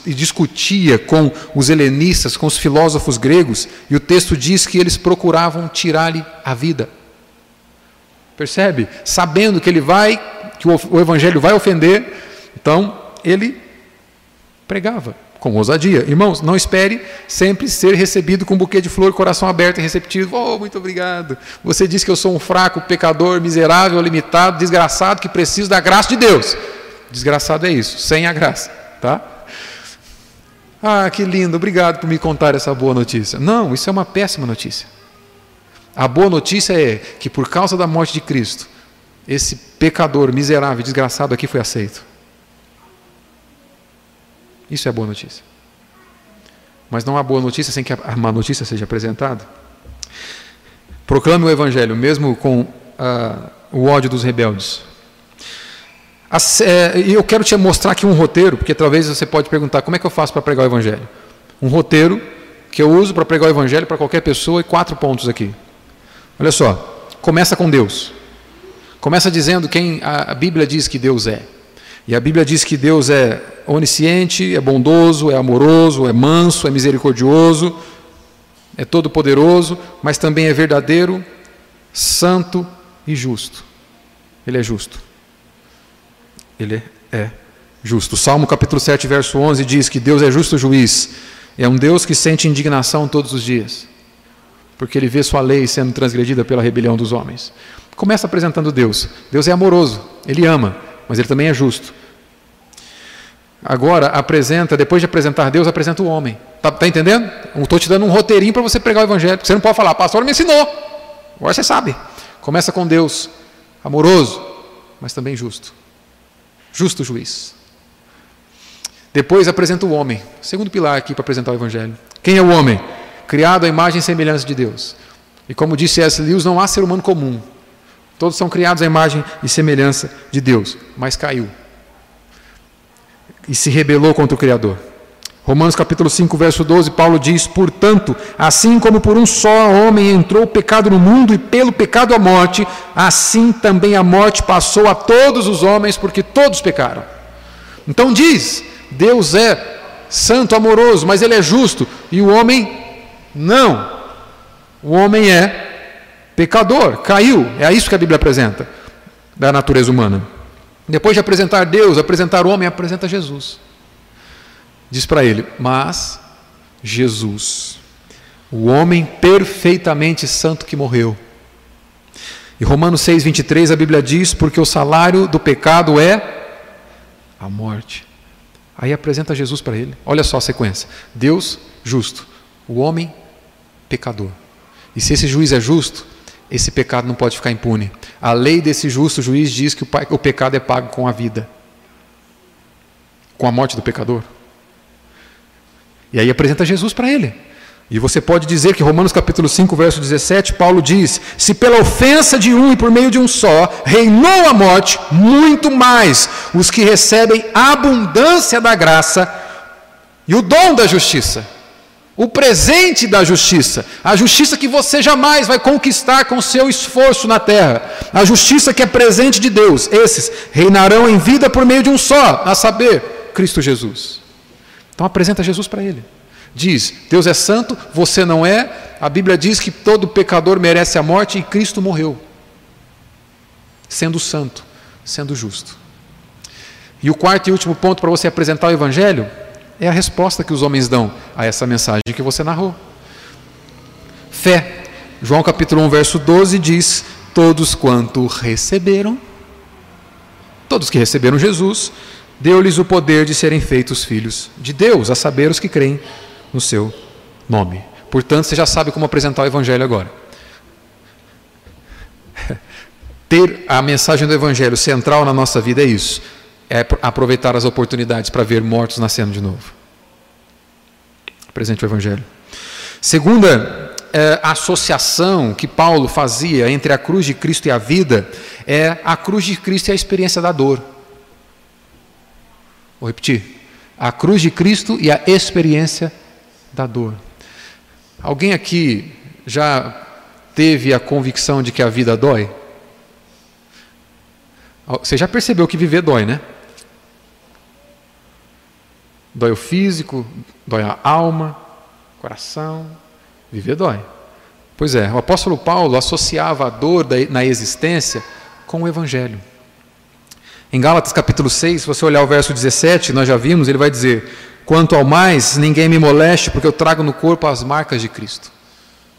e discutia com os helenistas, com os filósofos gregos, e o texto diz que eles procuravam tirar-lhe a vida. Percebe? Sabendo que ele vai, que o evangelho vai ofender, então ele pregava com ousadia. Irmãos, não espere sempre ser recebido com um buquê de flor, coração aberto e receptivo. Oh, muito obrigado. Você diz que eu sou um fraco, pecador, miserável, limitado, desgraçado, que preciso da graça de Deus. Desgraçado é isso, sem a graça, tá? Ah, que lindo, obrigado por me contar essa boa notícia. Não, isso é uma péssima notícia. A boa notícia é que por causa da morte de Cristo, esse pecador miserável, desgraçado aqui foi aceito. Isso é boa notícia. Mas não há boa notícia sem que a má notícia seja apresentada. Proclame o Evangelho, mesmo com uh, o ódio dos rebeldes. É, e eu quero te mostrar aqui um roteiro, porque talvez você pode perguntar como é que eu faço para pregar o Evangelho. Um roteiro que eu uso para pregar o Evangelho para qualquer pessoa e quatro pontos aqui. Olha só, começa com Deus. Começa dizendo quem a Bíblia diz que Deus é. E a Bíblia diz que Deus é onisciente, é bondoso, é amoroso, é manso, é misericordioso, é todo-poderoso, mas também é verdadeiro, santo e justo. Ele é justo. Ele é justo. Salmo capítulo 7, verso 11 diz que Deus é justo juiz. É um Deus que sente indignação todos os dias porque ele vê sua lei sendo transgredida pela rebelião dos homens. Começa apresentando Deus. Deus é amoroso, ele ama, mas ele também é justo. Agora apresenta, depois de apresentar Deus, apresenta o homem. Está tá entendendo? Estou te dando um roteirinho para você pregar o evangelho. Você não pode falar, pastor me ensinou. Agora você sabe. Começa com Deus, amoroso, mas também justo. Justo juiz. Depois apresenta o homem. Segundo pilar aqui para apresentar o evangelho. Quem é o homem? Criado à imagem e semelhança de Deus. E como disse S. Lewis, não há ser humano comum. Todos são criados à imagem e semelhança de Deus, mas caiu. E se rebelou contra o Criador. Romanos capítulo 5, verso 12, Paulo diz: Portanto, assim como por um só homem entrou o pecado no mundo e pelo pecado a morte, assim também a morte passou a todos os homens, porque todos pecaram. Então diz: Deus é santo, amoroso, mas ele é justo, e o homem não. O homem é pecador, caiu. É isso que a Bíblia apresenta da natureza humana. Depois de apresentar Deus, apresentar o homem, apresenta Jesus. Diz para ele: Mas Jesus, o homem perfeitamente santo que morreu. E Romanos 6, 23, a Bíblia diz: Porque o salário do pecado é a morte. Aí apresenta Jesus para ele. Olha só a sequência: Deus justo, O homem pecador. E se esse juiz é justo, esse pecado não pode ficar impune. A lei desse justo juiz diz que o pecado é pago com a vida com a morte do pecador. E aí apresenta Jesus para ele. E você pode dizer que Romanos capítulo 5, verso 17, Paulo diz: Se pela ofensa de um e por meio de um só reinou a morte, muito mais os que recebem a abundância da graça e o dom da justiça o presente da justiça, a justiça que você jamais vai conquistar com seu esforço na terra, a justiça que é presente de Deus, esses reinarão em vida por meio de um só, a saber, Cristo Jesus. Então apresenta Jesus para ele. Diz: Deus é santo, você não é. A Bíblia diz que todo pecador merece a morte e Cristo morreu, sendo santo, sendo justo. E o quarto e último ponto para você apresentar o Evangelho é a resposta que os homens dão a essa mensagem que você narrou. Fé. João capítulo 1, verso 12 diz: Todos quanto receberam, todos que receberam Jesus, deu-lhes o poder de serem feitos filhos de Deus, a saber os que creem no seu nome. Portanto, você já sabe como apresentar o Evangelho agora. Ter a mensagem do Evangelho central na nossa vida é isso é aproveitar as oportunidades para ver mortos nascendo de novo. Presente o Evangelho. Segunda é, associação que Paulo fazia entre a cruz de Cristo e a vida é a cruz de Cristo e a experiência da dor. Vou repetir. A cruz de Cristo e a experiência da dor. Alguém aqui já teve a convicção de que a vida dói? Você já percebeu que viver dói, né? Dói o físico, dói a alma, coração. Viver dói. Pois é, o apóstolo Paulo associava a dor na existência com o evangelho. Em Gálatas capítulo 6, se você olhar o verso 17, nós já vimos, ele vai dizer: Quanto ao mais, ninguém me moleste, porque eu trago no corpo as marcas de Cristo.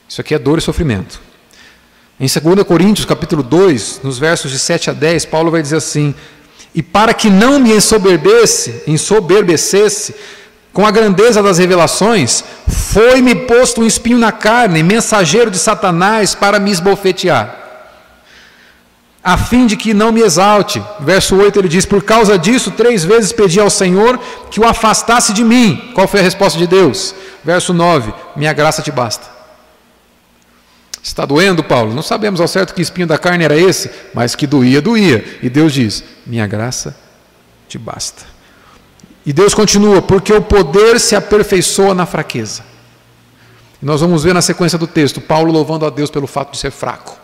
Isso aqui é dor e sofrimento. Em 2 Coríntios capítulo 2, nos versos de 7 a 10, Paulo vai dizer assim: e para que não me ensoberbece, ensoberbecesse com a grandeza das revelações, foi-me posto um espinho na carne, mensageiro de Satanás para me esbofetear, a fim de que não me exalte. Verso 8 ele diz: Por causa disso, três vezes pedi ao Senhor que o afastasse de mim. Qual foi a resposta de Deus? Verso 9: Minha graça te basta. Está doendo, Paulo? Não sabemos ao certo que espinho da carne era esse, mas que doía, doía. E Deus diz: Minha graça te basta. E Deus continua: Porque o poder se aperfeiçoa na fraqueza. E nós vamos ver na sequência do texto Paulo louvando a Deus pelo fato de ser fraco.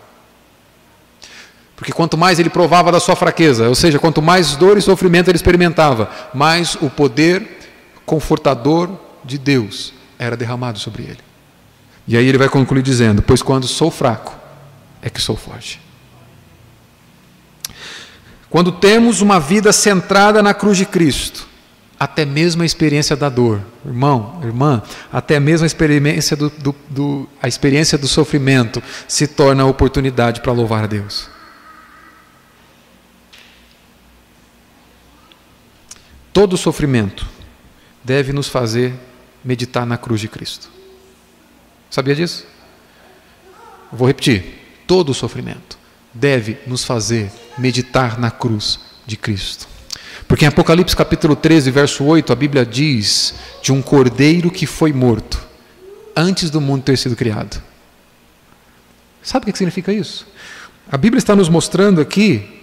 Porque quanto mais ele provava da sua fraqueza, ou seja, quanto mais dor e sofrimento ele experimentava, mais o poder confortador de Deus era derramado sobre ele. E aí ele vai concluir dizendo: Pois quando sou fraco, é que sou forte. Quando temos uma vida centrada na cruz de Cristo, até mesmo a experiência da dor, irmão, irmã, até mesmo a experiência do, do, do a experiência do sofrimento se torna oportunidade para louvar a Deus. Todo sofrimento deve nos fazer meditar na cruz de Cristo. Sabia disso? Vou repetir. Todo sofrimento deve nos fazer meditar na cruz de Cristo. Porque em Apocalipse capítulo 13, verso 8, a Bíblia diz de um cordeiro que foi morto antes do mundo ter sido criado. Sabe o que significa isso? A Bíblia está nos mostrando aqui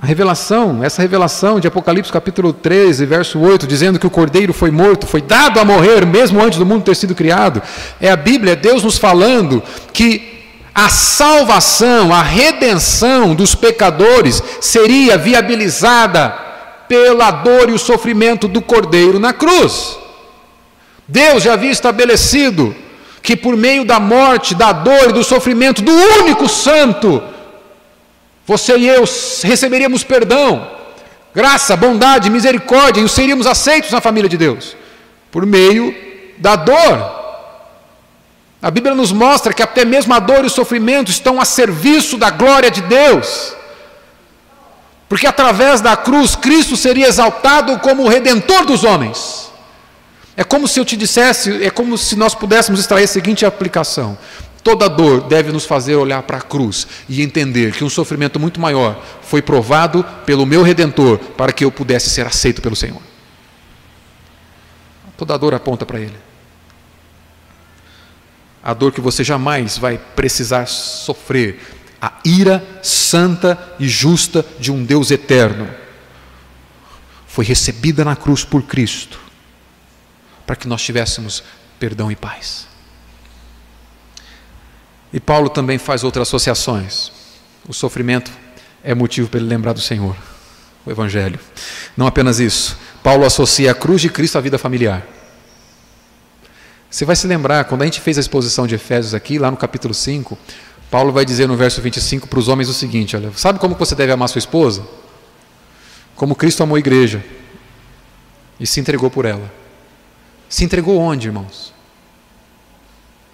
a revelação, essa revelação de Apocalipse capítulo 13, verso 8, dizendo que o cordeiro foi morto, foi dado a morrer mesmo antes do mundo ter sido criado, é a Bíblia, é Deus nos falando que a salvação, a redenção dos pecadores seria viabilizada pela dor e o sofrimento do cordeiro na cruz. Deus já havia estabelecido que por meio da morte, da dor e do sofrimento do único santo, você e eu receberíamos perdão, graça, bondade, misericórdia e seríamos aceitos na família de Deus por meio da dor. A Bíblia nos mostra que até mesmo a dor e o sofrimento estão a serviço da glória de Deus. Porque através da cruz Cristo seria exaltado como o redentor dos homens. É como se eu te dissesse, é como se nós pudéssemos extrair a seguinte aplicação: toda dor deve nos fazer olhar para a cruz e entender que um sofrimento muito maior foi provado pelo meu redentor para que eu pudesse ser aceito pelo Senhor. Toda dor aponta para Ele. A dor que você jamais vai precisar sofrer, a ira santa e justa de um Deus eterno, foi recebida na cruz por Cristo para que nós tivéssemos perdão e paz. E Paulo também faz outras associações. O sofrimento é motivo para ele lembrar do Senhor, o Evangelho. Não apenas isso. Paulo associa a cruz de Cristo à vida familiar. Você vai se lembrar, quando a gente fez a exposição de Efésios aqui, lá no capítulo 5, Paulo vai dizer no verso 25 para os homens o seguinte: olha, sabe como você deve amar sua esposa? Como Cristo amou a igreja e se entregou por ela. Se entregou onde, irmãos?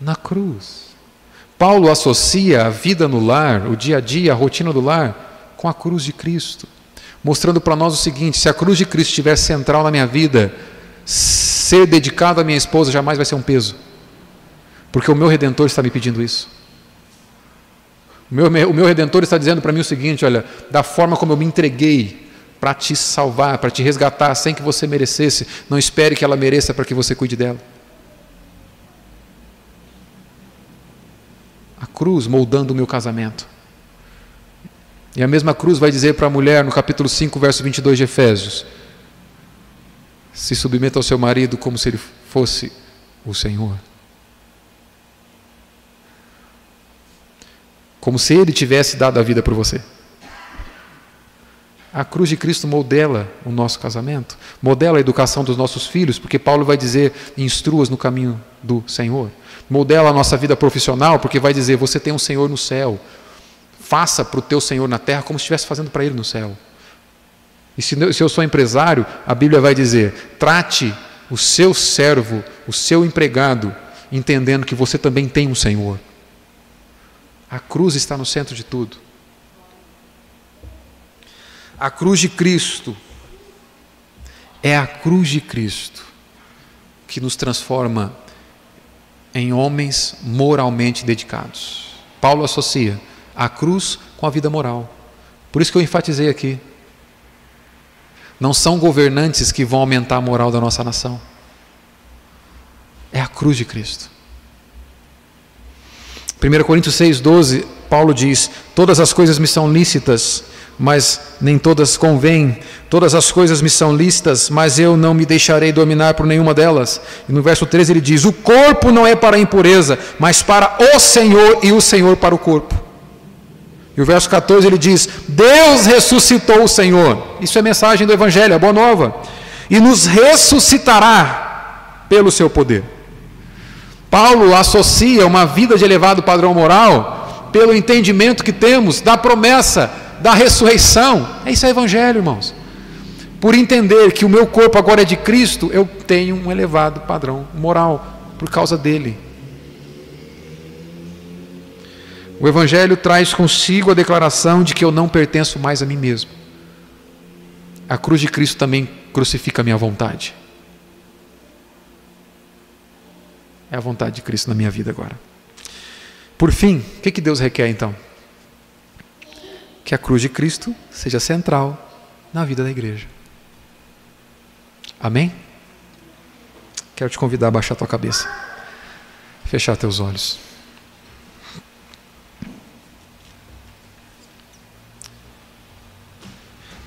Na cruz. Paulo associa a vida no lar, o dia a dia, a rotina do lar, com a cruz de Cristo, mostrando para nós o seguinte: se a cruz de Cristo estiver central na minha vida, ser dedicado à minha esposa jamais vai ser um peso, porque o meu redentor está me pedindo isso. O meu, o meu redentor está dizendo para mim o seguinte: olha, da forma como eu me entreguei para te salvar, para te resgatar sem que você merecesse. Não espere que ela mereça para que você cuide dela. Cruz moldando o meu casamento. E a mesma cruz vai dizer para a mulher no capítulo 5, verso 22 de Efésios: Se submeta ao seu marido como se ele fosse o Senhor. Como se ele tivesse dado a vida por você. A cruz de Cristo modela o nosso casamento, modela a educação dos nossos filhos, porque Paulo vai dizer: instruas no caminho do Senhor. Modela a nossa vida profissional, porque vai dizer: você tem um Senhor no céu. Faça para o teu Senhor na terra como se estivesse fazendo para Ele no céu. E se eu sou empresário, a Bíblia vai dizer: trate o seu servo, o seu empregado, entendendo que você também tem um Senhor. A cruz está no centro de tudo. A cruz de Cristo é a cruz de Cristo que nos transforma em homens moralmente dedicados. Paulo associa a cruz com a vida moral. Por isso que eu enfatizei aqui. Não são governantes que vão aumentar a moral da nossa nação. É a cruz de Cristo. 1 Coríntios 6,12, Paulo diz: Todas as coisas me são lícitas, mas nem todas convêm. Todas as coisas me são listas, mas eu não me deixarei dominar por nenhuma delas. E no verso 13 ele diz: O corpo não é para a impureza, mas para o Senhor, e o Senhor para o corpo. E o verso 14 ele diz: Deus ressuscitou o Senhor. Isso é mensagem do Evangelho, a boa nova. E nos ressuscitará pelo seu poder. Paulo associa uma vida de elevado padrão moral pelo entendimento que temos da promessa da ressurreição. É isso é evangelho, irmãos. Por entender que o meu corpo agora é de Cristo, eu tenho um elevado padrão moral por causa dele. O Evangelho traz consigo a declaração de que eu não pertenço mais a mim mesmo. A cruz de Cristo também crucifica a minha vontade. É a vontade de Cristo na minha vida agora. Por fim, o que Deus requer então? Que a cruz de Cristo seja central na vida da igreja. Amém? Quero te convidar a baixar tua cabeça, fechar teus olhos.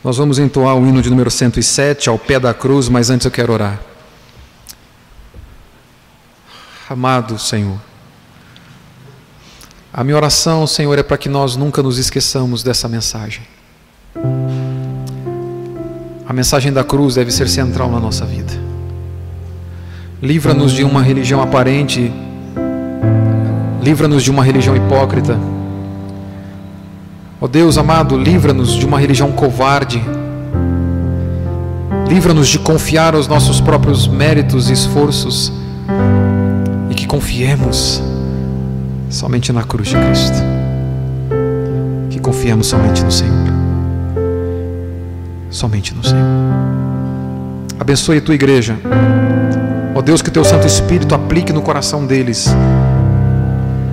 Nós vamos entoar o hino de número 107 ao pé da cruz, mas antes eu quero orar. Amado Senhor, a minha oração, Senhor, é para que nós nunca nos esqueçamos dessa mensagem. A mensagem da cruz deve ser central na nossa vida. Livra-nos de uma religião aparente, livra-nos de uma religião hipócrita. Ó oh Deus amado, livra-nos de uma religião covarde. Livra-nos de confiar aos nossos próprios méritos e esforços e que confiemos somente na cruz de Cristo. Que confiemos somente no Senhor. Somente no Senhor. Abençoe a tua igreja. Ó Deus, que teu Santo Espírito aplique no coração deles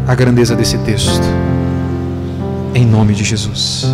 a grandeza desse texto. Em nome de Jesus.